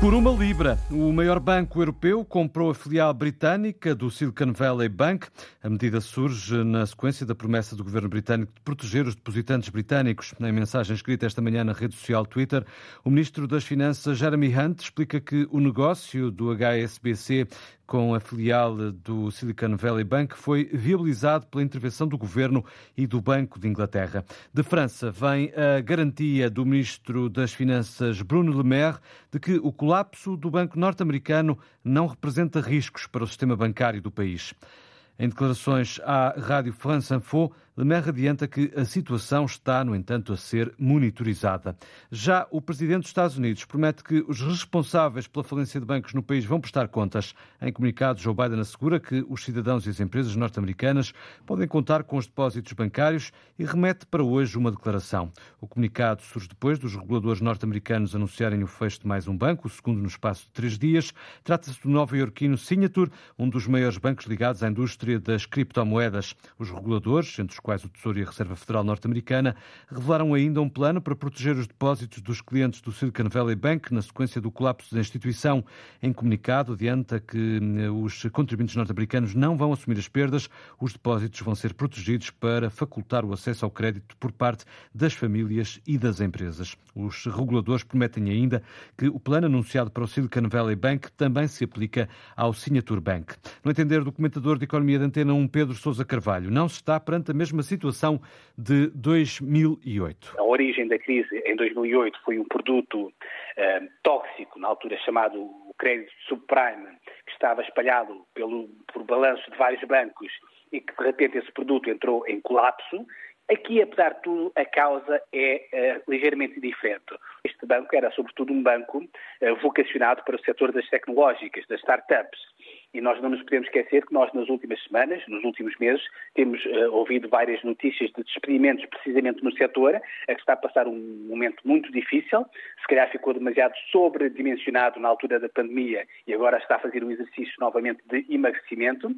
Por uma libra, o maior banco europeu comprou a filial britânica do Silicon Valley Bank. A medida surge na sequência da promessa do governo britânico de proteger os depositantes britânicos. Em mensagem escrita esta manhã na rede social Twitter, o ministro das Finanças, Jeremy Hunt, explica que o negócio do HSBC com a filial do Silicon Valley Bank foi viabilizado pela intervenção do governo e do Banco de Inglaterra. De França vem a garantia do ministro das Finanças, Bruno Le Maire, de que o colapso do banco norte-americano não representa riscos para o sistema bancário do país. Em declarações à Rádio France Info, Lemer adianta que a situação está, no entanto, a ser monitorizada. Já o presidente dos Estados Unidos promete que os responsáveis pela falência de bancos no país vão prestar contas. Em comunicado, Joe Biden assegura que os cidadãos e as empresas norte-americanas podem contar com os depósitos bancários e remete para hoje uma declaração. O comunicado surge depois dos reguladores norte-americanos anunciarem o fecho de mais um banco, o segundo no espaço de três dias. Trata-se do nova-iorquino Signature, um dos maiores bancos ligados à indústria das criptomoedas. Os reguladores, entre os quais o Tesouro e a Reserva Federal norte-americana, revelaram ainda um plano para proteger os depósitos dos clientes do Silicon Valley Bank na sequência do colapso da instituição. Em comunicado, adianta que eh, os contribuintes norte-americanos não vão assumir as perdas, os depósitos vão ser protegidos para facultar o acesso ao crédito por parte das famílias e das empresas. Os reguladores prometem ainda que o plano anunciado para o Silicon Valley Bank também se aplica ao Signature Bank. No entender do comentador de Economia da Antena 1, Pedro Sousa Carvalho, não se está perante a mesma mesma situação de 2008. A origem da crise em 2008 foi um produto eh, tóxico, na altura chamado crédito subprime, que estava espalhado pelo, por balanço de vários bancos e que de repente esse produto entrou em colapso. Aqui, apesar de tudo, a causa é uh, ligeiramente diferente. Este banco era, sobretudo, um banco uh, vocacionado para o setor das tecnológicas, das startups. E nós não nos podemos esquecer que nós, nas últimas semanas, nos últimos meses, temos uh, ouvido várias notícias de despedimentos precisamente no setor, a que está a passar um momento muito difícil. Se calhar ficou demasiado sobredimensionado na altura da pandemia e agora está a fazer um exercício novamente de emagrecimento.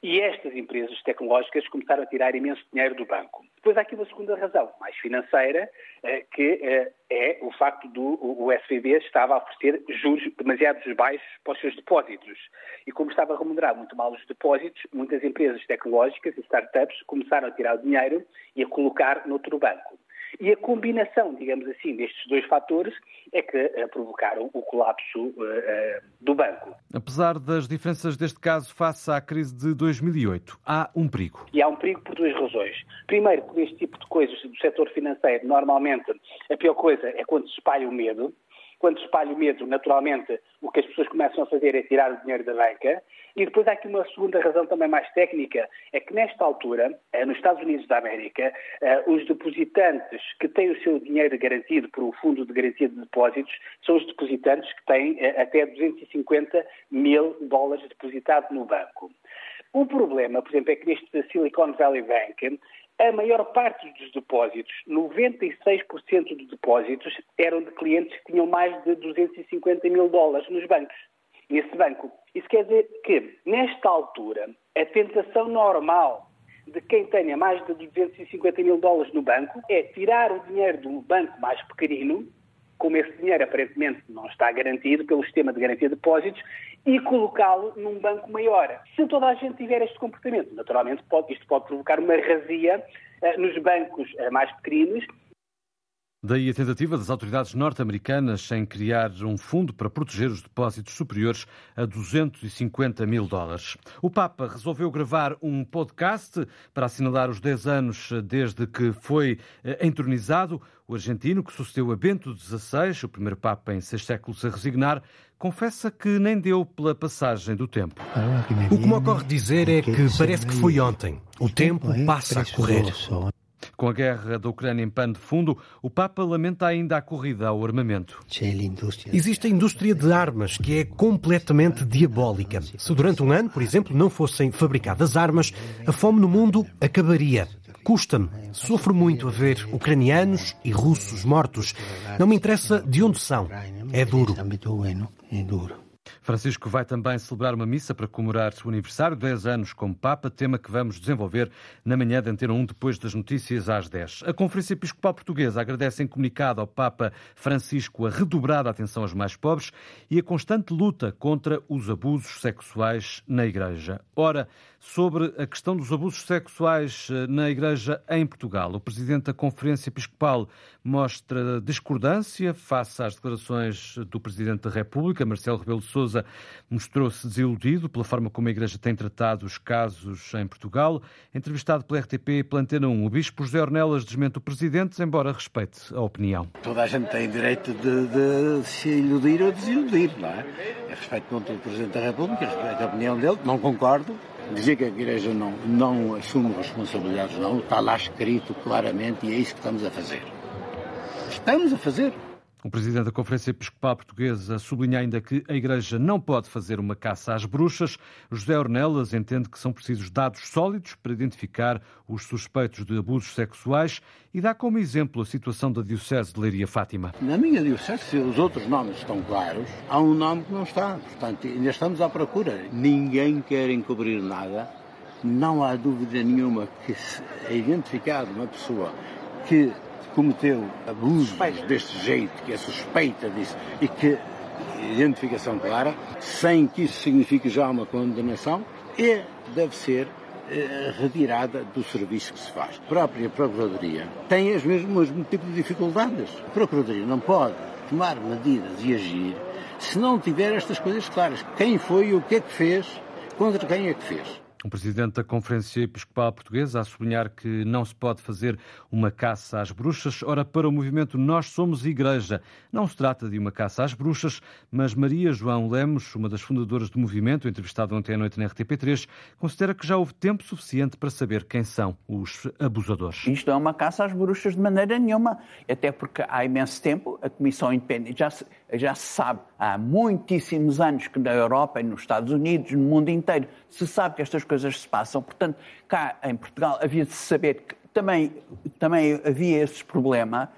E estas empresas tecnológicas começaram a tirar imenso dinheiro do banco. Depois há aqui uma segunda razão, mais financeira, eh, que eh, é o facto do o SVB estava a oferecer juros demasiado baixos para os seus depósitos. E como estava a remunerar muito mal os depósitos, muitas empresas tecnológicas e startups começaram a tirar o dinheiro e a colocar noutro banco. E a combinação, digamos assim, destes dois fatores é que uh, provocaram o colapso uh, uh, do banco. Apesar das diferenças deste caso face à crise de 2008, há um perigo. E há um perigo por duas razões. Primeiro, por este tipo de coisas do setor financeiro, normalmente a pior coisa é quando se espalha o medo. Quando espalha o medo, naturalmente, o que as pessoas começam a fazer é tirar o dinheiro da banca. E depois há aqui uma segunda razão também mais técnica, é que nesta altura, eh, nos Estados Unidos da América, eh, os depositantes que têm o seu dinheiro garantido por um fundo de garantia de depósitos são os depositantes que têm eh, até 250 mil dólares depositados no banco. O problema, por exemplo, é que neste Silicon Valley Bank, a maior parte dos depósitos, 96% dos depósitos, eram de clientes que tinham mais de 250 mil dólares nos bancos, nesse banco. Isso quer dizer que, nesta altura, a tentação normal de quem tenha mais de 250 mil dólares no banco é tirar o dinheiro do banco mais pequenino como esse dinheiro aparentemente não está garantido pelo sistema de garantia de depósitos, e colocá-lo num banco maior. Se toda a gente tiver este comportamento, naturalmente pode, isto pode provocar uma razia uh, nos bancos uh, mais pequenos Daí a tentativa das autoridades norte-americanas em criar um fundo para proteger os depósitos superiores a 250 mil dólares. O Papa resolveu gravar um podcast para assinalar os 10 anos desde que foi eh, entronizado. O argentino, que sucedeu a Bento XVI, o primeiro Papa em seis séculos a resignar, confessa que nem deu pela passagem do tempo. O que me ocorre dizer é que parece que foi ontem. O tempo passa a correr. Com a guerra da Ucrânia em pano de fundo, o Papa lamenta ainda a corrida ao armamento. Existe a indústria de armas que é completamente diabólica. Se durante um ano, por exemplo, não fossem fabricadas armas, a fome no mundo acabaria. Custa-me, sofro muito a ver ucranianos e russos mortos. Não me interessa de onde são. É duro. Francisco vai também celebrar uma missa para comemorar o aniversário, 10 anos como Papa, tema que vamos desenvolver na manhã de Antena 1, depois das notícias às 10. A Conferência Episcopal Portuguesa agradece em comunicado ao Papa Francisco a redobrada atenção aos mais pobres e a constante luta contra os abusos sexuais na Igreja. Ora, sobre a questão dos abusos sexuais eh, na Igreja em Portugal, o Presidente da Conferência Episcopal mostra discordância face às declarações do Presidente da República, Marcelo Rebelo de Sousa mostrou-se desiludido pela forma como a Igreja tem tratado os casos em Portugal. Entrevistado pela RTP e pela Antena 1, o Bispo José Ornelas desmente o Presidente, embora respeite a opinião. Toda a gente tem direito de, de se iludir ou desiludir, não é? Eu respeito muito o Presidente da República, respeito a opinião dele, não concordo. Dizer que a Igreja não, não assume responsabilidades, não, está lá escrito claramente e é isso que estamos a fazer. Estamos a fazer. O presidente da Conferência Episcopal Portuguesa sublinha ainda que a Igreja não pode fazer uma caça às bruxas. José Ornelas entende que são precisos dados sólidos para identificar os suspeitos de abusos sexuais e dá como exemplo a situação da Diocese de Leiria Fátima. Na minha Diocese, se os outros nomes estão claros, há um nome que não está. Portanto, ainda estamos à procura. Ninguém quer encobrir nada. Não há dúvida nenhuma que se é identificado uma pessoa que cometeu abusos deste jeito, que é suspeita disso, e que identificação clara, sem que isso signifique já uma condenação, é, deve ser eh, retirada do serviço que se faz. A própria Procuradoria tem as mesmas tipos de dificuldades. A Procuradoria não pode tomar medidas e agir se não tiver estas coisas claras. Quem foi, o que é que fez, contra quem é que fez. O presidente da Conferência Episcopal Portuguesa a sublinhar que não se pode fazer uma caça às bruxas. Ora, para o movimento Nós Somos Igreja, não se trata de uma caça às bruxas, mas Maria João Lemos, uma das fundadoras do movimento, entrevistada ontem à noite na RTP3, considera que já houve tempo suficiente para saber quem são os abusadores. Isto não é uma caça às bruxas de maneira nenhuma, até porque há imenso tempo a Comissão Independente já se, já se sabe há muitíssimos anos que na Europa e nos Estados Unidos, no mundo inteiro, se sabe que estas coisas se passam. Portanto, cá em Portugal havia de se saber que também, também havia esse problema.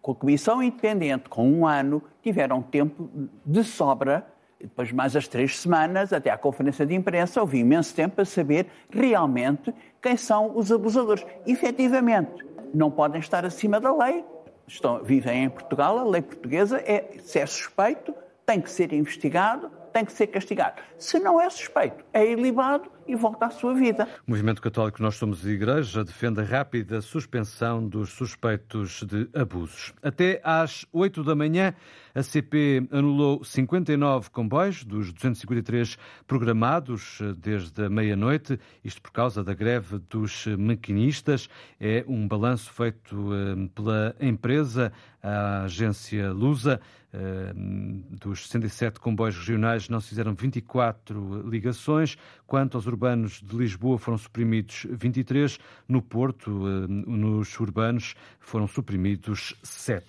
Com a Comissão Independente, com um ano, tiveram tempo de sobra, depois mais as três semanas, até à conferência de imprensa, houve imenso tempo para saber realmente quem são os abusadores. Efetivamente, não podem estar acima da lei. Estão, vivem em Portugal, a lei portuguesa é, se é suspeito, tem que ser investigado, tem que ser castigado. Se não é suspeito, é ilibado e volta à sua vida. O Movimento Católico Nós Somos Igreja defende a rápida suspensão dos suspeitos de abusos. Até às 8 da manhã, a CP anulou 59 comboios dos 253 programados desde a meia-noite, isto por causa da greve dos maquinistas. É um balanço feito eh, pela empresa, a agência Lusa. Dos 67 comboios regionais não se fizeram 24 ligações, quanto aos urbanos de Lisboa foram suprimidos 23, no Porto, nos urbanos, foram suprimidos 7.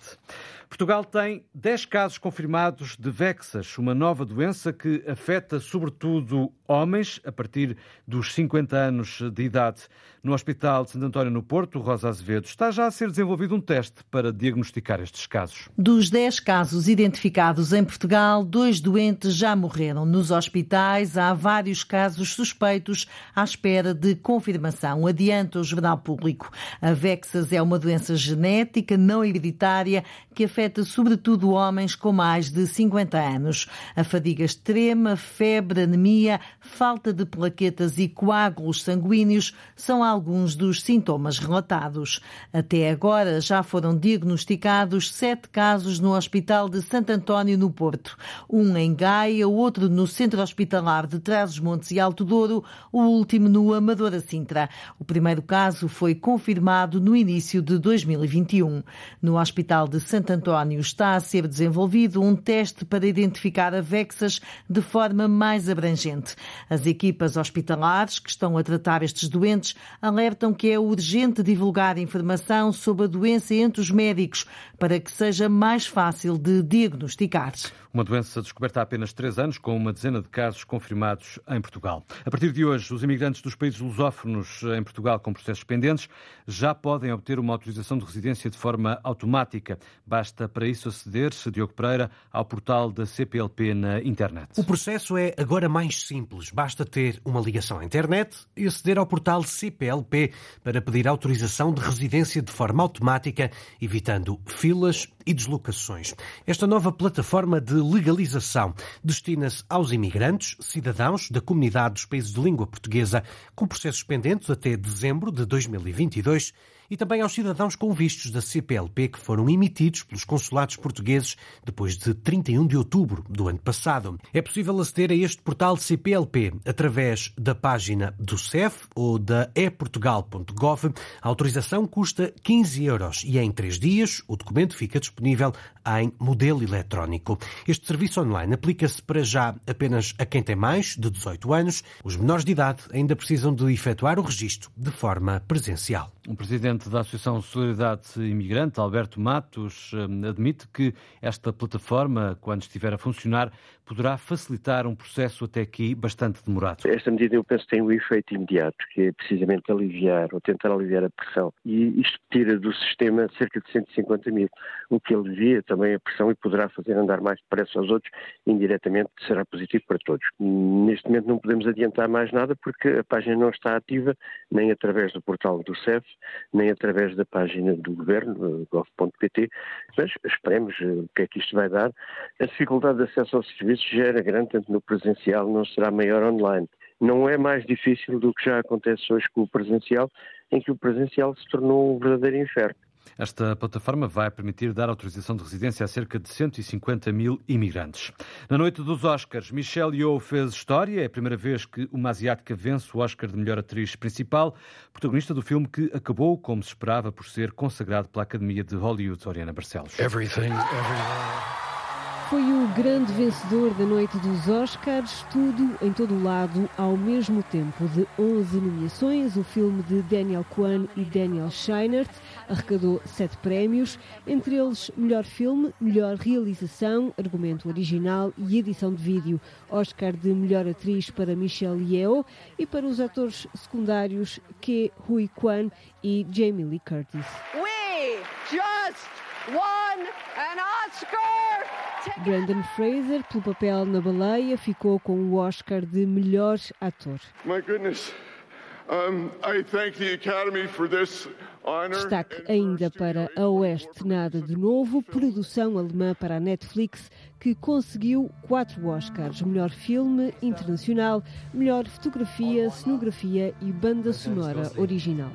Portugal tem 10 casos confirmados de Vexas, uma nova doença que afeta sobretudo homens a partir dos 50 anos de idade. No Hospital de Santo António no Porto, Rosa Azevedo, está já a ser desenvolvido um teste para diagnosticar estes casos. Dos 10 casos identificados em Portugal, dois doentes já morreram. Nos hospitais há vários casos suspeitos à espera de confirmação, adianta o Jornal Público. A Vexas é uma doença genética não hereditária que afeta sobretudo homens com mais de 50 anos. A fadiga extrema, febre, anemia, falta de plaquetas e coágulos sanguíneos são alguns dos sintomas relatados. Até agora já foram diagnosticados sete casos no Hospital de Santo António, no Porto. Um em Gaia, outro no Centro Hospitalar de Trás-os-Montes e Alto Douro, o último no Amadora Sintra. O primeiro caso foi confirmado no início de 2021. No Hospital de Santo António está a ser desenvolvido um teste para identificar a Vexas de forma mais abrangente. As equipas hospitalares que estão a tratar estes doentes alertam que é urgente divulgar informação sobre a doença entre os médicos para que seja mais fácil de diagnosticar. Uma doença descoberta há apenas três anos, com uma dezena de casos confirmados em Portugal. A partir de hoje, os imigrantes dos países lusófonos em Portugal com processos pendentes já podem obter uma autorização de residência de forma automática. Basta para isso aceder, Diogo Pereira, ao portal da CPLP na internet. O processo é agora mais simples. Basta ter uma ligação à internet e aceder ao portal CPLP para pedir autorização de residência de forma automática, evitando filas e deslocações. Esta nova plataforma de legalização. Destina-se aos imigrantes, cidadãos da comunidade dos países de língua portuguesa com processos pendentes até dezembro de 2022 e também aos cidadãos com vistos da CPLP que foram emitidos pelos consulados portugueses depois de 31 de outubro do ano passado. É possível aceder a este portal CPLP através da página do CEF ou da eportugal.gov. A autorização custa 15 euros e em três dias o documento fica disponível em modelo eletrónico. Este serviço online aplica-se para já apenas a quem tem mais de 18 anos. Os menores de idade ainda precisam de efetuar o registro de forma presencial. O presidente da Associação Solidariedade Imigrante, Alberto Matos, eh, admite que esta plataforma, quando estiver a funcionar, poderá facilitar um processo até aqui bastante demorado. Esta medida, eu penso, tem um efeito imediato, que é precisamente aliviar ou tentar aliviar a pressão. E isto tira do sistema cerca de 150 mil, o que alivia também a pressão e poderá fazer andar mais depressa aos outros, indiretamente será positivo para todos. Neste momento não podemos adiantar mais nada porque a página não está ativa, nem através do portal do CEF, nem através da página do governo, gov.pt, mas esperemos eh, o que é que isto vai dar. A dificuldade de acesso aos serviços já era grande, tanto no presencial, não será maior online. Não é mais difícil do que já acontece hoje com o presencial, em que o presencial se tornou um verdadeiro inferno. Esta plataforma vai permitir dar autorização de residência a cerca de 150 mil imigrantes. Na noite dos Oscars, Michelle Yeoh fez história. É a primeira vez que uma asiática vence o Oscar de melhor atriz principal, protagonista do filme que acabou, como se esperava, por ser consagrado pela Academia de Hollywood, Oriana Barcelos. Everything, everywhere. Foi o grande vencedor da noite dos Oscars, tudo em todo o lado ao mesmo tempo. De 11 nomeações, o filme de Daniel Kwan e Daniel Scheinert arrecadou sete prémios, entre eles melhor filme, melhor realização, argumento original e edição de vídeo. Oscar de melhor atriz para Michelle Yeoh e para os atores secundários Ke Hui Kwan e Jamie Lee Curtis. We just won an Oscar! Brandon Fraser, pelo papel na baleia, ficou com o Oscar de melhor ator. My goodness. Um, I thank the Academy for this Destaque ainda para A Oeste Nada de Novo, produção alemã para a Netflix, que conseguiu quatro Oscars: melhor filme internacional, melhor fotografia, cenografia e banda sonora original.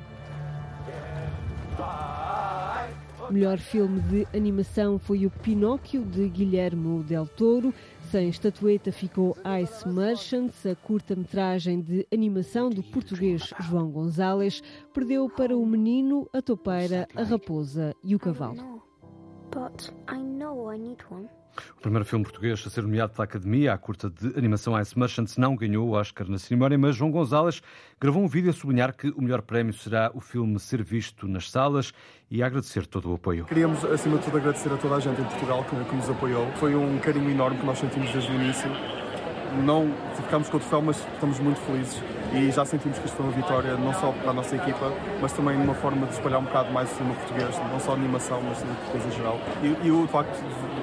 Melhor filme de animação foi o Pinóquio, de Guilherme Del Toro. Sem estatueta ficou Ice Merchants, a curta-metragem de animação do português João Gonzalez. Perdeu para o menino, a topeira, a raposa e o cavalo. But I know I need one. O primeiro filme português a ser nomeado pela Academia, a curta de animação Ice Merchants, não ganhou o Oscar na cerimónia, mas João Gonzalez gravou um vídeo a sublinhar que o melhor prémio será o filme ser visto nas salas e a agradecer todo o apoio. Queríamos, acima de tudo, agradecer a toda a gente em Portugal que, que nos apoiou. Foi um carinho enorme que nós sentimos desde o início. Não ficámos com o troféu, mas estamos muito felizes e já sentimos que isto foi uma vitória não só para a nossa equipa, mas também uma forma de espalhar um bocado mais o cinema português, não só animação, mas cinema português em geral. E, e o facto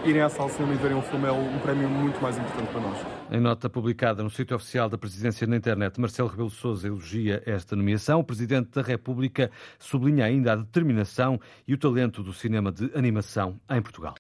de irem à sala cinema e verem um filme é um prémio muito mais importante para nós. Em nota publicada no sítio oficial da Presidência na internet, Marcelo Rebelo Sousa elogia esta nomeação. O Presidente da República sublinha ainda a determinação e o talento do cinema de animação em Portugal.